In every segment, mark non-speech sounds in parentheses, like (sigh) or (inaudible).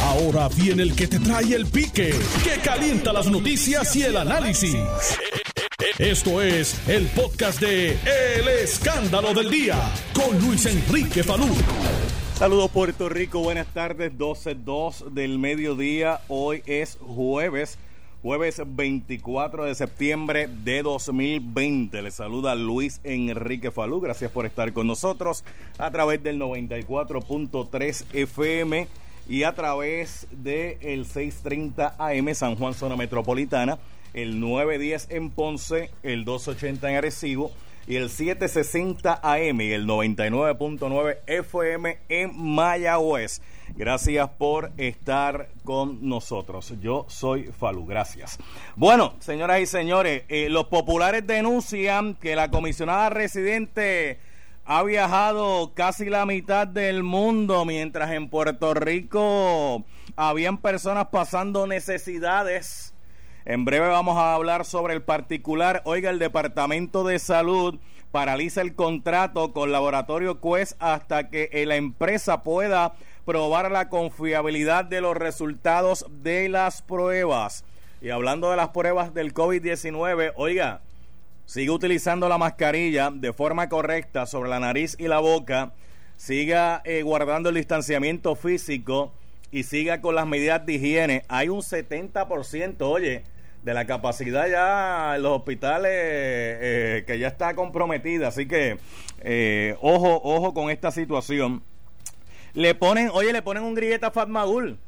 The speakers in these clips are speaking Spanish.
Ahora viene el que te trae el pique, que calienta las noticias y el análisis. Esto es el podcast de El Escándalo del Día con Luis Enrique Falú. Saludos Puerto Rico, buenas tardes, 12.2 del mediodía. Hoy es jueves, jueves 24 de septiembre de 2020. Les saluda Luis Enrique Falú, gracias por estar con nosotros a través del 94.3 FM y a través del el 630 AM San Juan Zona Metropolitana, el 910 en Ponce, el 280 en Arecibo y el 760 AM y el 99.9 FM en Mayagüez. Gracias por estar con nosotros. Yo soy Falú, gracias. Bueno, señoras y señores, eh, los populares denuncian que la comisionada residente ha viajado casi la mitad del mundo, mientras en Puerto Rico habían personas pasando necesidades. En breve vamos a hablar sobre el particular. Oiga, el Departamento de Salud paraliza el contrato con Laboratorio Quest hasta que la empresa pueda probar la confiabilidad de los resultados de las pruebas. Y hablando de las pruebas del COVID-19, oiga, sigue utilizando la mascarilla de forma correcta sobre la nariz y la boca, siga eh, guardando el distanciamiento físico y siga con las medidas de higiene. Hay un 70%, oye, de la capacidad ya en los hospitales eh, que ya está comprometida. Así que, eh, ojo, ojo con esta situación. Le ponen, oye, le ponen un grillete a Fatmagul.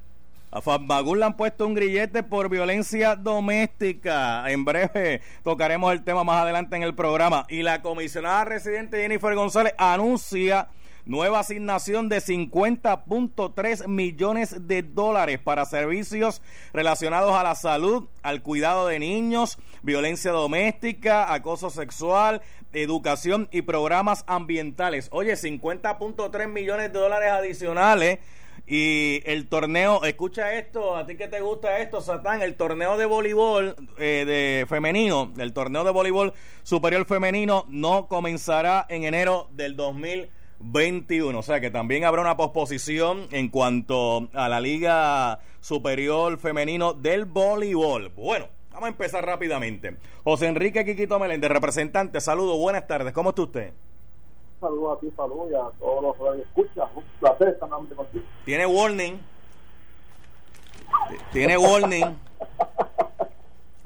A Fatmagul le han puesto un grillete por violencia doméstica. En breve tocaremos el tema más adelante en el programa. Y la comisionada residente Jennifer González anuncia nueva asignación de 50.3 millones de dólares para servicios relacionados a la salud, al cuidado de niños, violencia doméstica, acoso sexual, educación y programas ambientales. Oye, 50.3 millones de dólares adicionales y el torneo, escucha esto, a ti que te gusta esto, Satán, el torneo de voleibol eh, de femenino, el torneo de voleibol superior femenino no comenzará en enero del 2021. O sea que también habrá una posposición en cuanto a la Liga Superior Femenino del Voleibol. Bueno, vamos a empezar rápidamente. José Enrique Quiquito Meléndez, representante, saludos, buenas tardes, ¿cómo está usted? Saludos a ti, saludos y a todos los que escuchan. Un placer estar contigo. Tiene warning. Tiene warning. (laughs)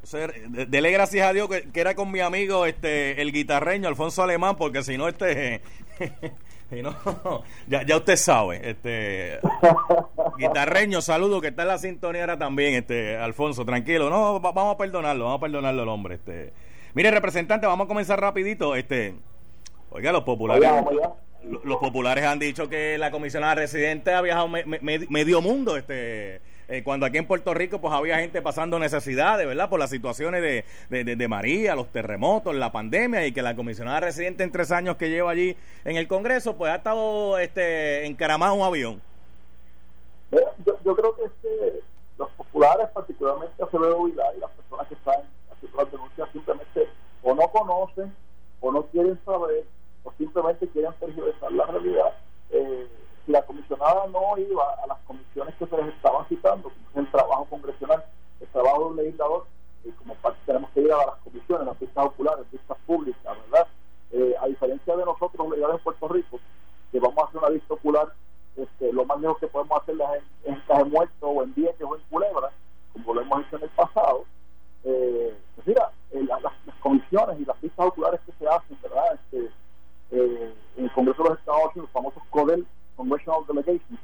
O sea, dele gracias a Dios que, que, era con mi amigo este el guitarreño Alfonso Alemán, porque si no, este. (laughs) si no, (laughs) ya, ya usted sabe. Este. Guitarreño, saludo, que está en la sintonía ahora también, este Alfonso, tranquilo. No, vamos a perdonarlo, vamos a perdonarlo al hombre. Este. Mire, representante, vamos a comenzar rapidito. Este Oiga, los populares. Los populares han dicho que la comisionada residente ha viajado medio mundo, este. Eh, cuando aquí en Puerto Rico pues había gente pasando necesidades, ¿verdad? Por las situaciones de, de, María, los terremotos, la pandemia y que la comisionada residente en tres años que lleva allí en el Congreso pues ha estado este, encaramado un avión. Yo, creo que este, los populares, particularmente Acevedo y las personas que están haciendo las denuncias simplemente o no conocen o no quieren saber simplemente quieren tergiversar la realidad. Eh, la comisionada no iba a las comisiones que se les estaban citando, como el trabajo congresional, el trabajo de un legislador, y como parte tenemos que ir a las comisiones, las pistas oculares, pistas públicas, ¿verdad? Eh, a diferencia de nosotros, los legisladores en Puerto Rico, que vamos a hacer una vista ocular, este, lo más lejos que podemos hacer en, en Caje Muerto o en Vieques o en Culebra, como lo hemos hecho en el pasado, eh, pues mira, eh, las, las, comisiones y las pistas oculares que se hacen, ¿verdad? Este, eh, en el Congreso de los Estados Unidos, los famosos CODEL, Congressional Delegations,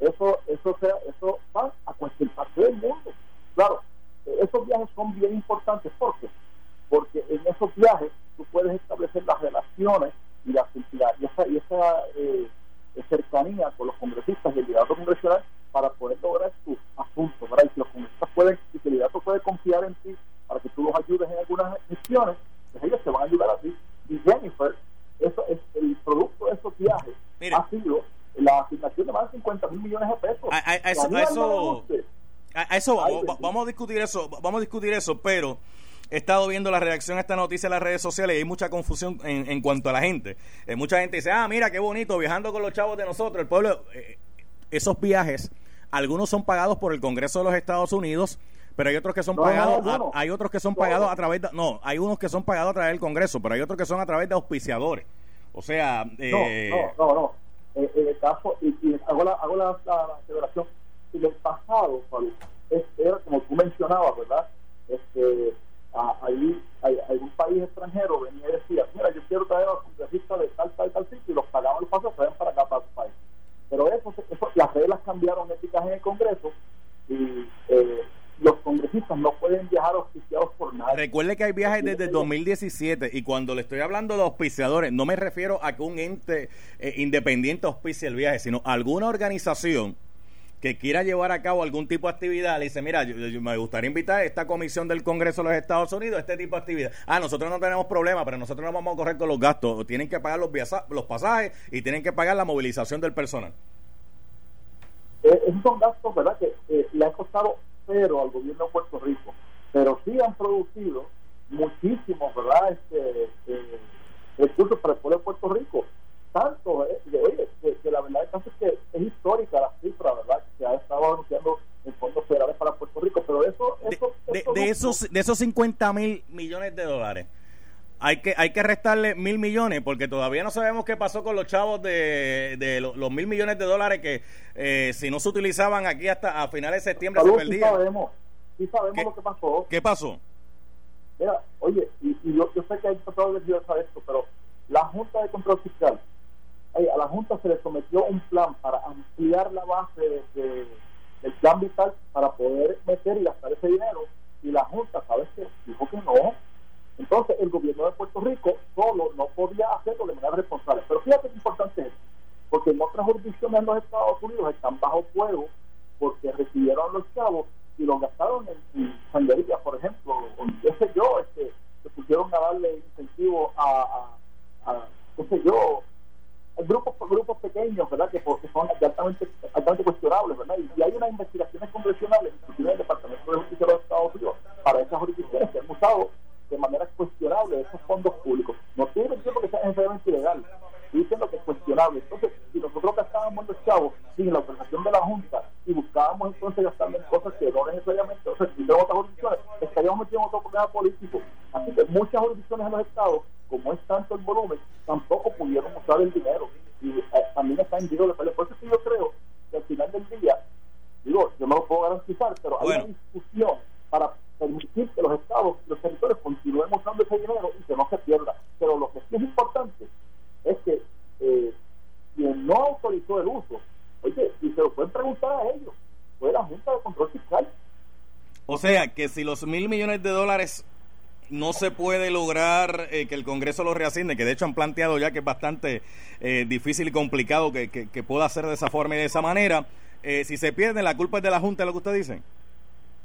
eso, eso, sea, eso va a cualquier parte del mundo. Claro, esos viajes son bien importantes. ¿Por qué? Porque en esos viajes eso vamos a discutir eso, vamos a discutir eso, pero he estado viendo la reacción a esta noticia en las redes sociales y hay mucha confusión en, en cuanto a la gente. Eh, mucha gente dice, ah, mira qué bonito, viajando con los chavos de nosotros, el pueblo. Eh, esos viajes algunos son pagados por el Congreso de los Estados Unidos, pero hay otros que son pagados, hay otros que son pagados a través de, no, hay unos que son pagados a través del Congreso, pero hay otros que son a través de auspiciadores. O sea, eh, no, no, no, eh, En el caso, y, hago la, hago la, la, en el pasado, era como tú mencionabas, ¿verdad? Este, ahí hay, un país extranjero venía y decía, mira, yo quiero traer a los congresistas de tal, tal, tal sitio, y los pagaban los pasos, traen para acá, para su país. Pero eso, eso, las reglas cambiaron éticas en el Congreso y eh, los congresistas no pueden viajar auspiciados por nada. Recuerde que hay viajes desde 2017 y cuando le estoy hablando de auspiciadores, no me refiero a que un ente eh, independiente auspicie el viaje, sino alguna organización que quiera llevar a cabo algún tipo de actividad, le dice, mira, me gustaría invitar a esta comisión del Congreso de los Estados Unidos a este tipo de actividad. Ah, nosotros no tenemos problema, pero nosotros no vamos a correr con los gastos. Tienen que pagar los, los pasajes y tienen que pagar la movilización del personal. Eh, esos son gastos, ¿verdad?, que le ha costado cero al gobierno de Puerto Rico, pero sí han producido muchísimos, ¿verdad?, este, eh, recursos para el pueblo de Puerto Rico tanto, eh, oye, que, la verdad es que es histórica la cifra, ¿verdad? Que ha estado anunciando en fondos federales para Puerto Rico, pero eso... eso, de, esos, de esos 50 mil millones de dólares, hay que hay que restarle mil millones porque todavía no sabemos qué pasó con los chavos de, de los, mil millones de dólares que eh, si no se utilizaban aquí hasta a finales de septiembre se perdían. Sí sabemos, sí sabemos lo que pasó. ¿Qué pasó? Mira, oye, y, yo, sé que hay tratado de esto, pero la Junta de Control Fiscal a la Junta se le sometió un plan para ampliar la base de, del plan vital para poder meter y gastar ese dinero y la Junta, ¿sabes qué? Dijo que no. Entonces el gobierno de Puerto Rico solo no podía hacerlo de manera responsable. Pero fíjate qué importante es, porque en otras jurisdicciones en los Estados Unidos están bajo fuego porque recibieron los chavos y los gastaron en, en por ejemplo, o qué sé yo, este, se pusieron a darle incentivo a, a, qué sé yo, Que, porque son altamente, altamente cuestionables, ¿verdad? Y, hay unas investigaciones congresionales, inclusive el Departamento de Justicia de los Estados Unidos, para esas jurisdicciones que han usado de manera cuestionable esos fondos públicos. No tiene tiempo que sea necesariamente ilegal, dicen lo que es cuestionable. Entonces, si nosotros gastábamos los chavos sin la autorización de la Junta y buscábamos entonces gastar en cosas que no necesariamente, o sea, si otras jurisdicciones, estaríamos en otro problema político. Así que muchas jurisdicciones en los estados, como es tanto el volumen, tampoco pudieron usar el dinero. Y eh, también está en de Por eso que yo creo que al final del día, digo, yo no lo puedo garantizar, pero hay una discusión para permitir que los estados y los territorios continúen usando ese dinero y que no se pierda. Pero lo que sí es importante es que eh, quien no autorizó el uso, oye, y se lo pueden preguntar a ellos, fue la Junta de Control Fiscal. O sea, que si los mil millones de dólares no se puede lograr eh, que el Congreso lo reasigne, que de hecho han planteado ya que es bastante eh, difícil y complicado que, que, pueda hacer de esa forma y de esa manera. Eh, si se pierde, la culpa es de la Junta, lo que usted dice.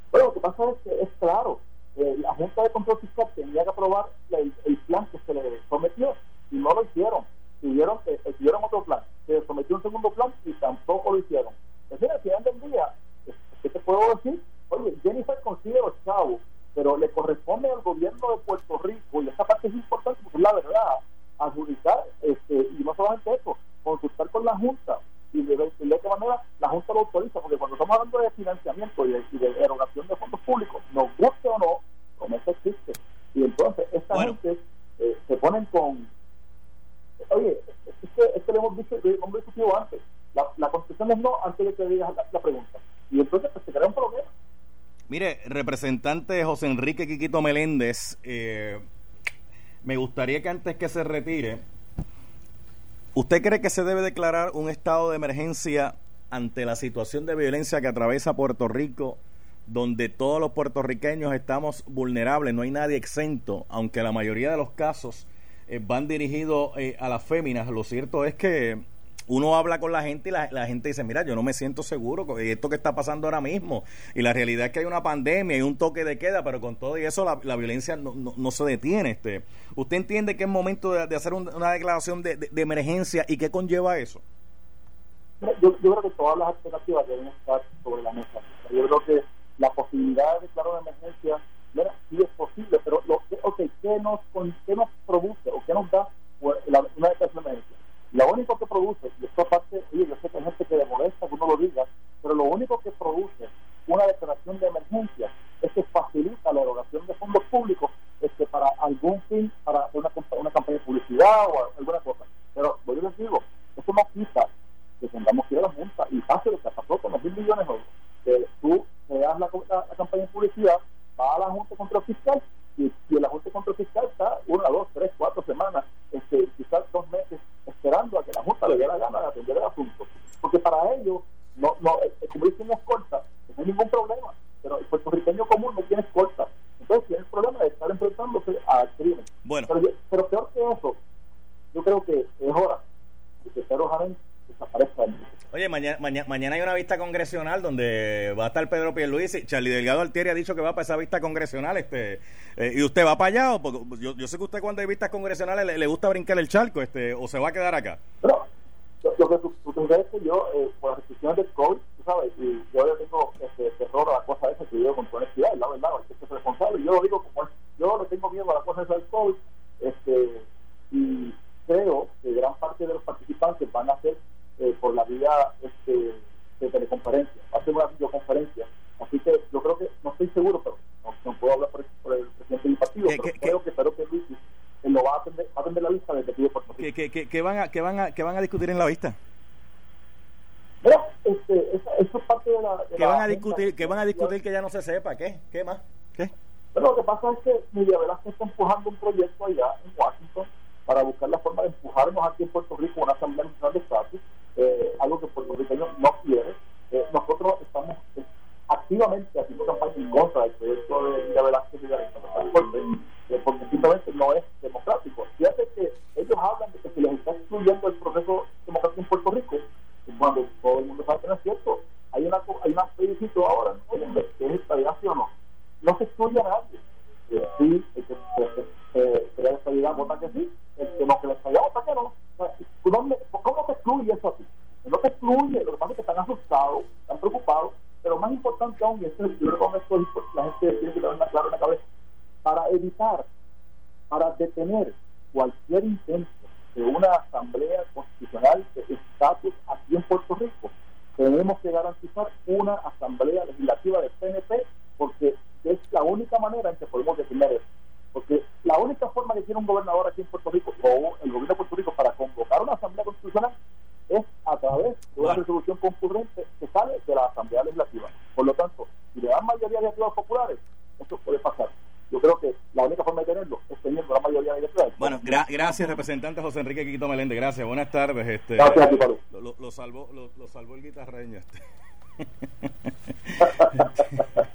Bueno, lo que pasa es que es claro, la Junta de Control Fiscal tenía que aprobar el, plan que se le sometió y no lo hicieron. Representante José Enrique Quiquito Meléndez, eh, me gustaría que antes que se retire, ¿usted cree que se debe declarar un estado de emergencia ante la situación de violencia que atraviesa Puerto Rico, donde todos los puertorriqueños estamos vulnerables, no hay nadie exento, aunque la mayoría de los casos eh, van dirigidos eh, a las féminas? Lo cierto es que uno habla con la gente y la, gente dice, mira, yo no me siento seguro con esto que está pasando ahora mismo. Y la realidad es que hay una pandemia, hay un toque de queda, pero con todo y eso la, violencia no, no, se detiene. Este. ¿Usted entiende que es momento de, hacer una declaración de, de, emergencia y qué conlleva eso? Yo, creo que todas las alternativas deben estar sobre la mesa. Yo creo que la posibilidad de declarar una emergencia, mira, sí es posible, pero lo, okay, ¿qué, nos, ¿qué nos produce o qué nos da pues, una declaración de emergencia? Lo único que produce, y esto aparte, yo sé que hay gente que le molesta que uno lo diga, pero lo único que produce una declaración de emergencia es que facilita la erogación de fondos públicos este, para algún fin, para una, una campaña de publicidad o alguna cosa. Pero yo les digo, eso no quita que tengamos que ir a la Junta y pase lo que pasó con los mil millones de euros. Que tú le das la, la, campaña de publicidad, va a la Junta contra el Fiscal y, y la Junta de Control Fiscal está una, dos, tres, cuatro semanas, este, quizás dos meses, esperando a que la Junta le dé la gana de atender el asunto. Porque para ellos, no, no, como dicen escolta, no hay ningún problema, pero el puertorriqueño común no tiene escolta. Entonces tiene el problema de estar enfrentándose al crimen. Bueno. Pero, pero peor que eso, yo creo que es hora de que Pedro Jarén desaparezca del mundo. Oye, mañana, hay una vista congresional donde va a estar Pedro Pierluisi. Charlie Delgado Altieri ha dicho que va para esa vista congresional. este eh, ¿Y usted va para allá? Porque yo, sé que usted cuando hay vistas congresionales le, gusta brincar el charco este o se va a quedar acá. Pero, lo, que tú, tú ves que yo, eh, por las restricciones del COVID, tú sabes, y yo le tengo este, terror a la cosa esa que yo con tu honestidad, la verdad, hay que ser responsable. Yo lo digo como yo le tengo miedo a la cosa esa del COVID, este, y creo que gran parte de los participantes van a hacer eh, por la vía este, de teleconferencia, va a ser una videoconferencia. Así que yo creo que, no estoy seguro, pero no, no puedo hablar por, por, el presidente del partido, ¿Qué, pero qué, creo que Pedro Pierluisi él lo va a atender, va a atender la vista desde aquí de Puerto Rico. ¿Qué, van a, qué, van a, ¿Qué van a discutir en la vista? Mira, este, eso, eso es parte de la... De ¿Qué la van a discutir, qué van a discutir que ya no se sepa? ¿Qué? ¿Qué más? ¿Qué? Pero lo que pasa es que Miriam Velázquez está empujando un proyecto allá en Washington para buscar la forma de empujarnos aquí en Puerto Rico una Asamblea Nacional de Estatus, cuando todo el mundo sabe que no es cierto. Hay una hay una plebiscito ahora, oye, que es estabilidad sí o no. No se excluye a nadie. Eh, sí, el que crea estabilidad vota que sí, el que no crea estabilidad vota que no. ¿dónde- ¿Cómo te excluye eso a ti? No te excluye, lo que es que están asustados, están preocupados, pero más importante aún, y esto es yo con esto la gente tiene que tener una clara en la cabeza, para evitar, para detener cualquier intento de una asamblea constitucional de estatus aquí en Puerto Rico, tenemos que garantizar una asamblea legislativa de PNP porque es la única manera en que podemos detener eso. Porque la única forma que tiene un gobernador aquí en Puerto Rico o el gobierno de Puerto Rico para convocar una asamblea constitucional es a través de una Bueno. resolución concurrente que sale de la asamblea legislativa. Por lo tanto, si le dan mayoría de activos populares, eso puede pasar. Yo creo que la única forma de tenerlo es teniendo Bueno, gra- gracias, representante José Enrique Quito Meléndez. Gracias, buenas tardes. Este, Gracias a ti, Pablo. Lo, lo, lo salvó, lo, lo salvó el guitarreño. Este. (laughs)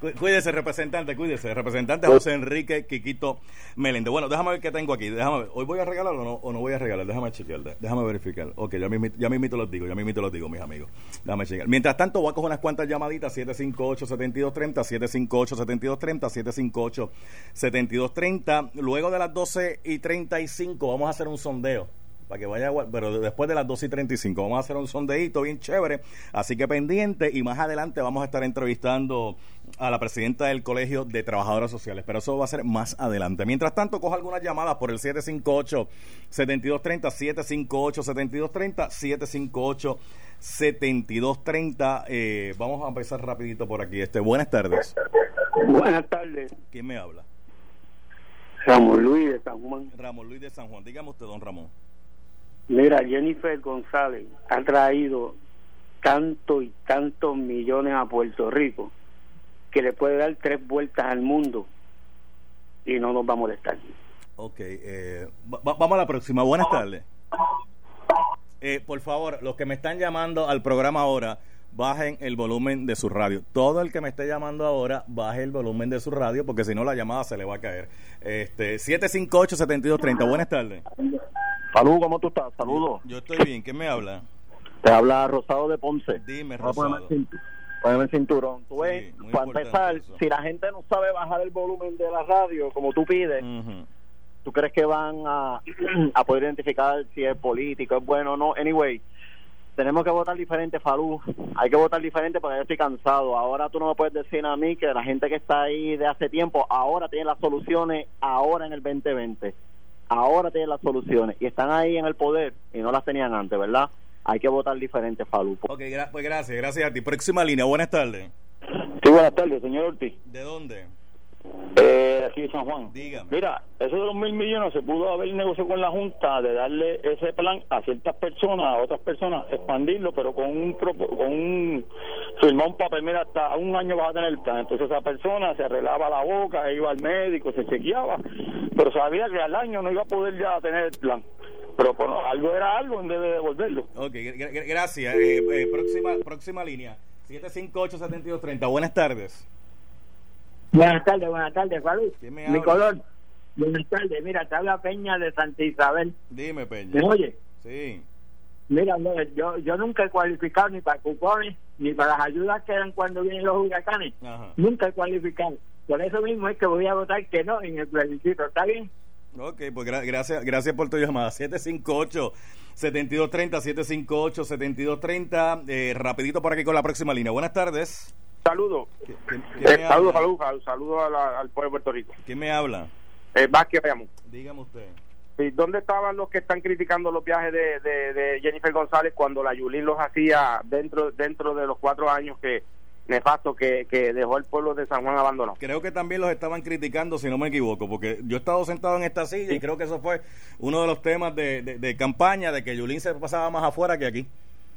Cu- Cuídese, representante, cuídese. Representante José Enrique Quiquito Meléndez. Bueno, déjame ver qué tengo aquí. Déjame ver. ¿Hoy voy a regalar o no, voy a regalar? Déjame chequear. Déjame verificar. Ok, ya mismo, ya mismito los digo. Ya mismito los digo, mis amigos. Déjame chequear. Mientras tanto, voy a coger unas cuantas llamaditas. 758-7230, 758-7230, 758-7230. Luego de las 12 y 35 vamos a hacer un sondeo para que vaya, pero después de las 2 y 35 vamos a hacer un sondeíto bien chévere, así que pendiente y más adelante vamos a estar entrevistando a la presidenta del Colegio de Trabajadoras Sociales, pero eso va a ser más adelante. Mientras tanto, coja algunas llamadas por el 758-7230, 758-7230, 758-7230. Eh, vamos a empezar rapidito por aquí. Este, buenas tardes. Buenas tardes, ¿Quién me habla? Ramón Luis de San Juan. Ramón Luis de San Juan. Dígame usted, don Ramón. Mira, Jennifer González ha traído tanto y tantos millones a Puerto Rico que le puede dar tres vueltas al mundo y no nos va a molestar. Ok, eh, va- va- vamos a la próxima. Buenas tardes. Eh, por favor, los que me están llamando al programa ahora, bajen el volumen de su radio. Todo el que me esté llamando ahora, baje el volumen de su radio, porque si no la llamada se le va a caer. Este, 758-7230. Buenas tardes. Saludos, ¿cómo tú estás? Saludos. Yo estoy bien. ¿Quién me habla? Te habla Rosado de Ponce. Dime, Rosado. ponerme el cinturón. Tú Sí, ves, muy para empezar, eso. si la gente no sabe bajar el volumen de la radio como tú pides, Ujú. ¿tú crees que van a, (clears throat) a poder identificar si es político, es bueno o no? Anyway, tenemos que votar diferente, Falú. Hay que votar diferente porque yo estoy cansado. Ahora tú no me puedes decir a mí que la gente que está ahí de hace tiempo ahora tiene las soluciones, ahora en el 2020. Ahora tienen las soluciones y están ahí en el poder y no las tenían antes, ¿verdad? hay que votar diferente, Falú. Ok, gra- pues gracias, gracias a ti. Próxima línea, buenas tardes. Sí, buenas tardes, señor Ortiz. ¿De dónde? Eh, aquí de San Juan. Dígame. Mira, eso de los mil millones se pudo haber negociado con la Junta de darle ese plan a ciertas personas, a otras personas, expandirlo, pero con un, con un firmar un papel, mira, hasta un año vas a tener el plan. Entonces esa persona se arreglaba la boca, iba al médico, se chequeaba, pero sabía que al año no iba a poder ya tener el plan. Pero bueno, algo era algo en vez de devolverlo. Ok, gra- gra- gracias. Eh, eh, próxima, próxima línea. 758-7230. Buenas tardes. Buenas tardes, buenas tardes, Falú. ¿Quién me Mi color. Buenas tardes, mira, te habla Peña de Santa Isabel. Dime, Peña. ¿Me oye? Sí. Mira, yo, yo nunca he cualificado ni para cupones, ni para las ayudas que dan cuando vienen los huracanes. Ajá. Nunca he cualificado. Por eso mismo es que voy a votar que no en el plebiscito. ¿Está bien? Ok, pues gra- gracias, gracias por tu llamada. 758-7230, 758-7230. Eh, rapidito por aquí con la próxima línea. Buenas tardes. Saludos. ¿Qui- quién- quién me Eh, saludos, saludos, saludos a la- al pueblo de Puerto Rico. ¿Quién me habla? Eh, Vázquez. Dígame usted. Sí, ¿Dónde estaban los que están criticando los viajes de, de, de Jennifer González cuando la Yulín los hacía dentro dentro de los cuatro años que nefasto que, que dejó el pueblo de San Juan abandonado? Creo que también los estaban criticando, si no me equivoco, porque yo he estado sentado en esta silla y creo que eso fue uno de los temas de, de- de campaña, de que Yulín se pasaba más afuera que aquí.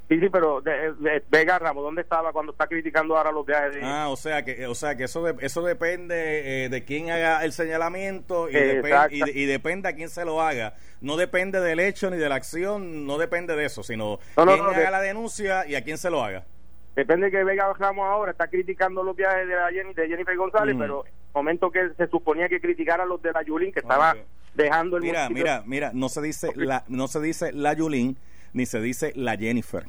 Sí, sí, pero de, de- Vega Ramos, ¿dónde estaba cuando está criticando ahora los viajes de Ah, o sea que, o sea que eso, de- eso depende eh, de quién haga el señalamiento y, depe- Exacto. y, y depende a quién se lo haga. No depende del hecho ni de la acción, no depende de eso, sino No, no, quién no, haga de- la denuncia y a quién se lo haga. Depende que Vega Ramos ahora está criticando los viajes de, la de Jennifer González, Mm. pero momento que se suponía que criticara los de la Yulín, que estaba dejando el Mira, mira, mira, no se dice la, no se dice la Yulín ni se dice la Jennifer.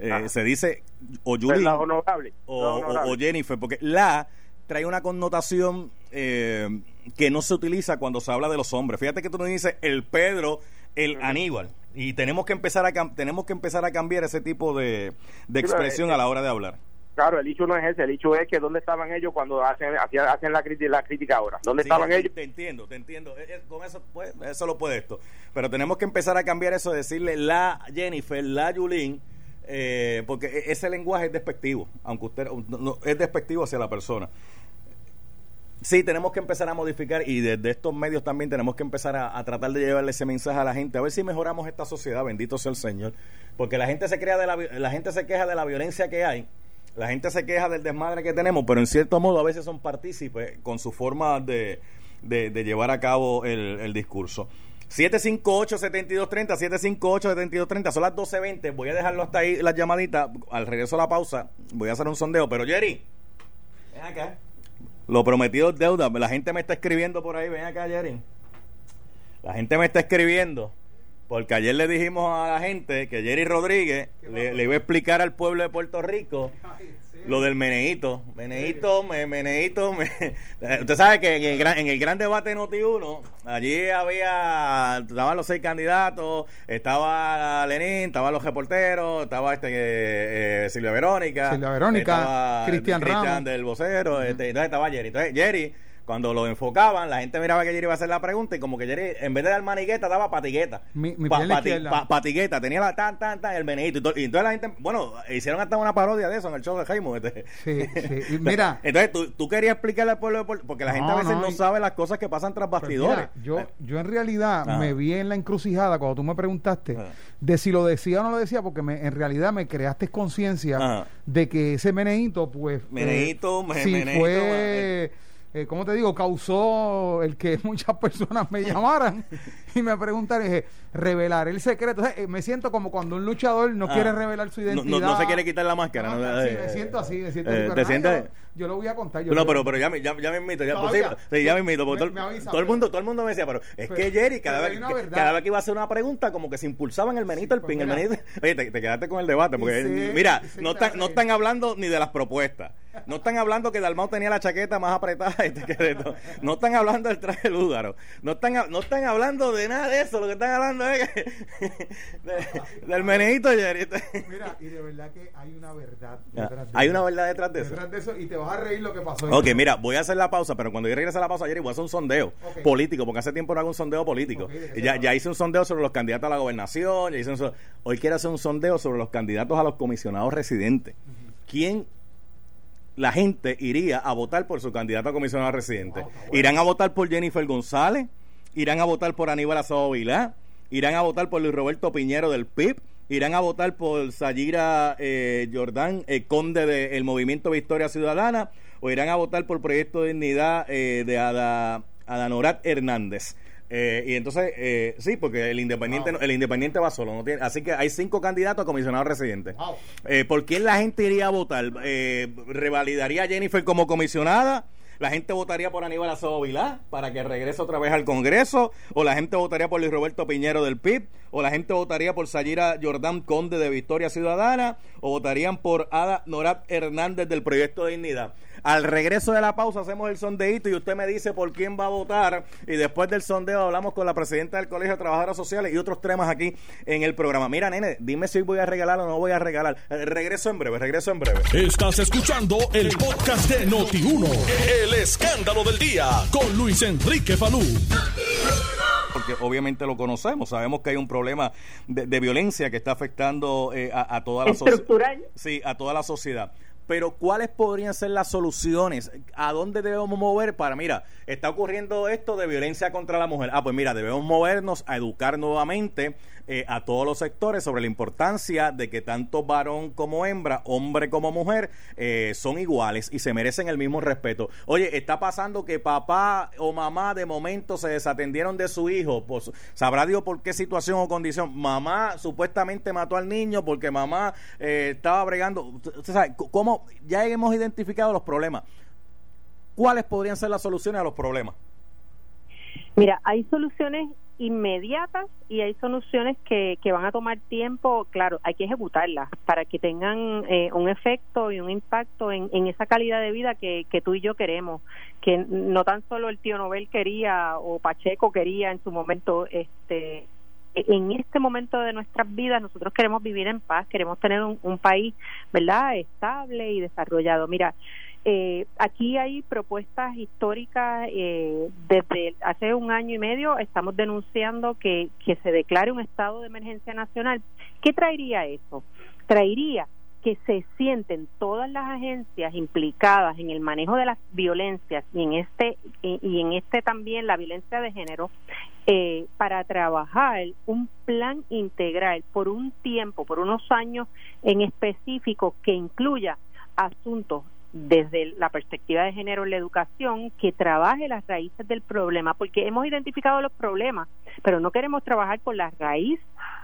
Eh, Ajá. se dice o Pues la honorable, o, la o- honorable. o Jennifer, porque la trae una connotación eh, que no se utiliza cuando se habla de los hombres. Fíjate que tú no dices el Pedro, el Aníbal, y tenemos que empezar a tenemos que empezar a cambiar ese tipo de, de expresión eh, a la hora de hablar. Claro, el hecho no es ese, el hecho es que dónde estaban ellos cuando hacen hacen la, crítica, la crítica ahora. ¿Dónde Sí, estaban ellos? te entiendo, te entiendo. Eh, eh, Con eso, pues, eso lo puede esto. Pero tenemos que empezar a cambiar eso, de decirle la Jennifer, la Yulín, eh, porque e- ese lenguaje es despectivo, aunque usted es despectivo hacia la persona. Sí, tenemos que empezar a modificar y desde estos medios también tenemos que empezar a, tratar de llevarle ese mensaje a la gente, a ver si mejoramos esta sociedad, bendito sea el Señor, porque la gente se crea de la, la gente se queja de la violencia que hay, la gente se queja del desmadre que tenemos, pero en cierto modo a veces son partícipes con su forma de, de, de llevar a cabo el, el discurso. 758-7230, 758-7230, son las 12.20, voy a dejarlo hasta ahí las llamaditas, al regreso a la pausa voy a hacer un sondeo, pero Jerry, ven acá. Lo prometido es deuda. La gente me está escribiendo por ahí. Ven acá, Jerry. La gente me está escribiendo. Porque ayer le dijimos a la gente que Jerry Rodríguez le, le iba a explicar al pueblo de Puerto Rico lo del meneíto. Meneíto, me, meneíto. Me... (laughs) Usted sabe que en el, gran, en el gran debate Noti 1, allí había, estaban los seis candidatos, estaba Lenín, estaban los reporteros, estaba este eh, eh, Silvia Verónica, Silvia Verónica, Cristian Ramos. del vocero, este, entonces estaba Jerry. Entonces Jerry, cuando lo enfocaban, la gente miraba que Jerry iba a hacer la pregunta y como que Jerry, en vez de dar manigueta, daba patigueta. Mi- mi Pa- pierna pati- izquierda. pa- patigueta, tenía la tan, tan, tan, el meneíto. Y, to- y entonces la gente, bueno, hicieron hasta una parodia de eso en el show de Jaimo. este. Sí, sí. (laughs) Mira, Entonces tú, tú querías explicarle al pueblo de porque la gente a veces no, sabe las cosas que pasan tras Pues bastidores. mira, yo, yo en realidad Ajá. me vi en la encrucijada cuando tú me preguntaste Ajá. de si lo decía o no lo decía, porque me, en realidad me creaste conciencia de que ese meneíto, pues. Meneíto, eh, me- sí meneíto, fue. Eh, ¿Cómo te digo? Causó el que (laughs) muchas personas me llamaran (laughs) (laughs) y me preguntaran, dije, revelar el secreto. O sea, eh, me siento como cuando un luchador no Ah. quiere revelar su identidad. no, no se quiere quitar la máscara. ¿no? Ah, sí, Eh, me siento así, me siento eh, así. ¿Te pero nada, sientes? yo, yo lo voy a contar. yo No, pero, pero ya, me- ya, ya me invito. Ya, pues, sí, ya me invito. Me- todo, me avisa, todo el mundo, todo el mundo me decía, pero es Pero- que Jerry, cada vez, que, cada vez que iba a hacer una pregunta, como que se impulsaban el menito, el pues pin, el menito. (laughs) Oye, te, te quedaste con el debate, porque Sí, mira, no, están, no están hablando ni de las propuestas. No están hablando que Dalmau tenía la chaqueta más apretada (laughs) este que de. No están hablando del traje lúgaro. No están, no están hablando de nada de eso. Lo que están hablando es que, (laughs) de- (laughs) del meneíto ayer. Mira, y de verdad que hay una verdad Ah, detrás de Hay eso. una verdad detrás de eso. Detrás de eso y te vas a reír lo que pasó. Ok, mira, voy a hacer la pausa, pero cuando yo regrese a la pausa ayer voy a hacer un sondeo político, porque hace tiempo no hago un sondeo político. ¿de ya, ya hice un sondeo sobre los candidatos a la gobernación, ya hice un hoy quiero hacer un sondeo sobre los candidatos a los comisionados residentes. ¿Quién la gente iría a votar por su candidato a comisionado residente? ¿Irán a votar por Jennifer González? ¿Irán a votar por Aníbal Asado Vilá? ¿Irán a votar por Luis Roberto Piñero del PIB? ¿Irán a votar por Sayira eh, Jordán, eh, conde del Movimiento Victoria Ciudadana? ¿O irán a votar por Proyecto de Dignidad eh, de Ada, Adanorat Hernández? Eh, y entonces, eh, sí, porque el independiente, no- el independiente va solo. No tiene, así que hay cinco candidatos a comisionados residentes. Wow. Eh, ¿Por quién la gente iría a votar? Eh, ¿Revalidaría a Jennifer como comisionada? ¿La gente votaría por Aníbal Acevedo Vilá para que regrese otra vez al Congreso? ¿O la gente votaría por Luis Roberto Piñero del PIB? ¿O la gente votaría por Sayira Jordán Conde de Victoria Ciudadana? ¿O votarían por Ada Norat Hernández del Proyecto de Dignidad? Al regreso de la pausa hacemos el sondeíto y usted me dice por quién va a votar y después del sondeo hablamos con la presidenta del Colegio de Trabajadoras Sociales y otros temas aquí en el programa. Mira, nene, dime si voy a regalar o no voy a regalar. Regreso en breve, regreso en breve. Estás escuchando el podcast de Noti1. El escándalo del día con Luis Enrique Falú. porque obviamente lo conocemos, sabemos que hay un problema de, de violencia que está afectando eh, a, a toda la sociedad. Estructural. Sí, a toda la sociedad. Pero ¿cuáles podrían ser las soluciones? ¿A dónde debemos mover para, mira, está ocurriendo esto de violencia contra la mujer? Ah, pues mira, debemos movernos a educar nuevamente eh, a todos los sectores sobre la importancia de que tanto varón como hembra, hombre como mujer, eh, son iguales y se merecen el mismo respeto. Oye, está pasando que papá o mamá de momento se desatendieron de su hijo, pues, sabrá Dios por qué situación o condición. Mamá supuestamente mató al niño porque mamá eh, estaba bregando. Usted usted sabe, c- Ya hemos identificado los problemas. ¿Cuáles podrían ser las soluciones a los problemas? Mira, hay soluciones inmediatas y hay soluciones que, que van a tomar tiempo, claro, hay que ejecutarlas para que tengan eh, un efecto y un impacto en, en esa calidad de vida que, que tú y yo queremos, que no tan solo el tío Nobel quería o Pacheco quería en su momento, este en este momento de nuestras vidas nosotros queremos vivir en paz, queremos tener un, país, ¿verdad?, estable y desarrollado. Mira, eh, aquí hay propuestas históricas. Eh, desde hace un año y medio estamos denunciando que, que se declare un estado de emergencia nacional. ¿Qué traería eso? Traería que se sienten todas las agencias implicadas en el manejo de las violencias y en este y, en este también la violencia de género eh, para trabajar un plan integral por un tiempo, por unos años en específico que incluya asuntos desde la perspectiva de género en la educación que trabaje las raíces del problema, porque hemos identificado los problemas, pero no queremos trabajar con la raíz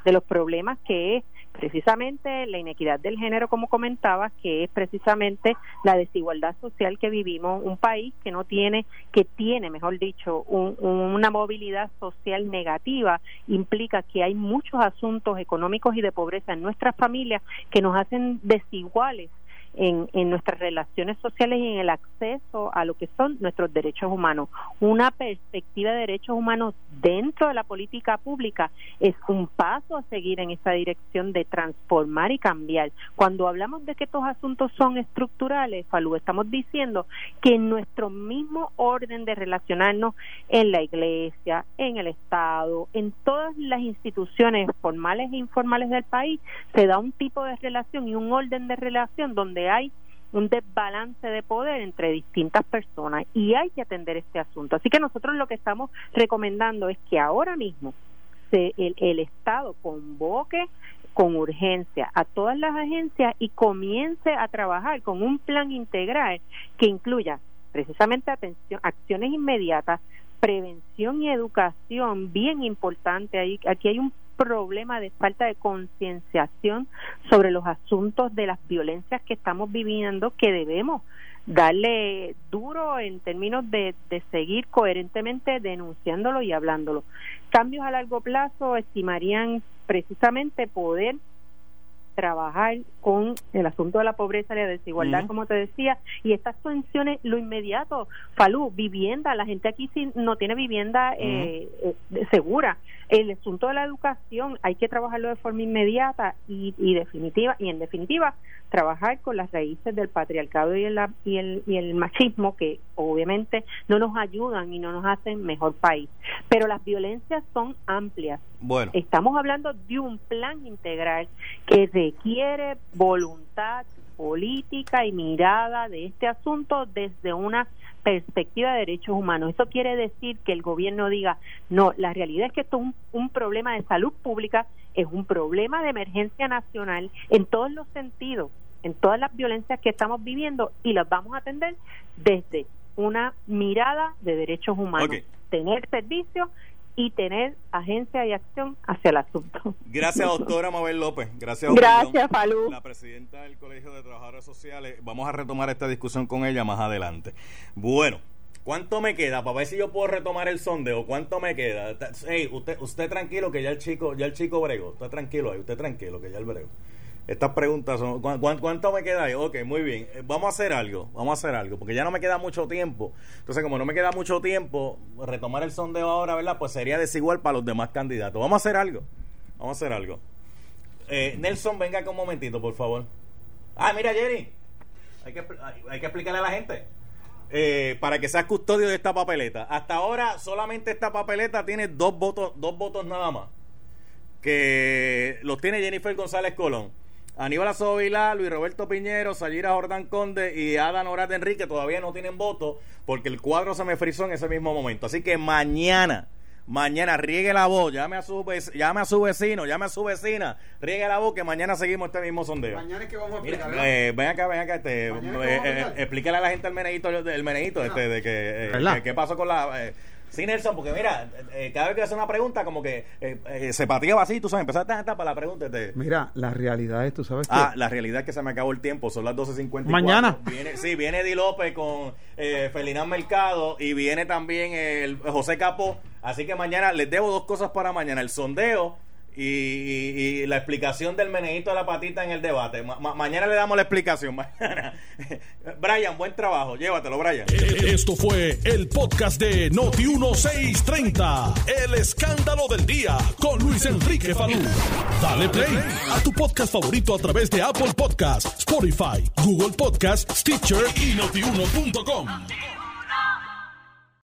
de los problemas que es precisamente la inequidad del género, como comentaba, que es precisamente la desigualdad social que vivimos, un país que no tiene, que tiene, mejor dicho, un- una movilidad social negativa, implica que hay muchos asuntos económicos y de pobreza en nuestras familias que nos hacen desiguales en, en nuestras relaciones sociales y en el acceso a lo que son nuestros derechos humanos. Una perspectiva de derechos humanos dentro de la política pública es un paso a seguir en esa dirección de transformar y cambiar. Cuando hablamos de que estos asuntos son estructurales, Falú, estamos diciendo que en nuestro mismo orden de relacionarnos en la iglesia, en el Estado, en todas las instituciones formales e informales del país, se da un tipo de relación y un orden de relación donde hay un desbalance de poder entre distintas personas y hay que atender este asunto. Así que nosotros lo que estamos recomendando es que ahora mismo se, el, el Estado convoque con urgencia a todas las agencias y comience a trabajar con un plan integral que incluya precisamente atención, acciones inmediatas, prevención y educación, bien importante. Ahí, aquí hay un problema de falta de concienciación sobre los asuntos de las violencias que estamos viviendo que debemos darle duro en términos de, de seguir coherentemente denunciándolo y hablándolo. Cambios a largo plazo estimarían precisamente poder trabajar con el asunto de la pobreza y la desigualdad, como te decía, y estas sanciones, lo inmediato, Falú, vivienda, la gente aquí sí no tiene vivienda eh, eh, segura. El asunto de la educación hay que trabajarlo de forma inmediata y, y definitiva y en definitiva trabajar con las raíces del patriarcado y el, y el y el machismo que obviamente no nos ayudan y no nos hacen mejor país. Pero las violencias son amplias. Bueno. Estamos hablando de un plan integral que requiere voluntad política y mirada de este asunto desde una perspectiva de derechos humanos. Eso quiere decir que el gobierno diga, no, la realidad es que esto es un, un problema de salud pública, es un problema de emergencia nacional en todos los sentidos, en todas las violencias que estamos viviendo y las vamos a atender desde una mirada de derechos humanos, tener servicios y tener agencia y acción hacia el asunto. Gracias, (laughs) doctora Mabel López. Gracias, Gracias, Falú. La presidenta del Colegio de Trabajadores Sociales. Vamos a retomar esta discusión con ella más adelante. Bueno, ¿cuánto me queda? Para ver si yo puedo retomar el sondeo. ¿Cuánto me queda? Ta- Ey, usted, usted tranquilo que ya el chico, ya el chico brego. Usted tranquilo ahí, usted tranquilo que ya el brego. Estas preguntas son, ¿cuán- cuán- ¿cuánto me queda ahí? Ok, muy bien. Eh, Vamos a hacer algo, vamos a hacer algo, porque ya no me queda mucho tiempo. Entonces, como no me queda mucho tiempo, retomar el sondeo ahora, ¿verdad? Pues sería desigual para los demás candidatos. Vamos a hacer algo, vamos a hacer algo. Eh, Nelson, venga acá un momentito, por favor. Ah, mira, Jerry, hay que explicarle a la gente. Eh, para que seas custodio de esta papeleta. Hasta ahora solamente esta papeleta tiene dos votos, dos votos nada más. Que los tiene Jennifer González Colón. Aníbal Azoto Vilá, Luis Roberto Piñero, Sayira Jordán Conde y Ada Orat Enrique todavía no tienen voto porque el cuadro se me frizó en ese mismo momento. Así que mañana, mañana riegue la voz, llame a su, vec- llame a su vecino, llame a su vecina, riegue la voz que mañana seguimos este mismo sondeo. Mañana es que vamos a explicar. eh, ven acá, ven acá, este, eh, eh, explícale a la gente el meneíto, el meneíto, este, de que, eh, qué pasó con la... eh, sí, Nelson, porque mira, eh, cada vez que hace una pregunta, como que eh, eh, se pateaba así, tú sabes, empezaste a para la pregunta. Este, Mira, la realidad es, tú sabes Ah, la realidad es que se me acabó el tiempo, son las 12.54. Mañana. Viene, sí, viene Eddie López con eh, Felinán Mercado y viene también el José Capó. Así que mañana les debo dos cosas para mañana: el sondeo y, la explicación del meneíto de la patita en el debate. Ma- ma- mañana le damos la explicación. (laughs) Brian, buen trabajo. Llévatelo, Brian. Eh, Esto fue el podcast de Noti 1630. El escándalo del día con Luis Enrique Falú. Dale play a tu podcast favorito a través de Apple Podcasts, Spotify, Google Podcasts, Stitcher y notiuno.com.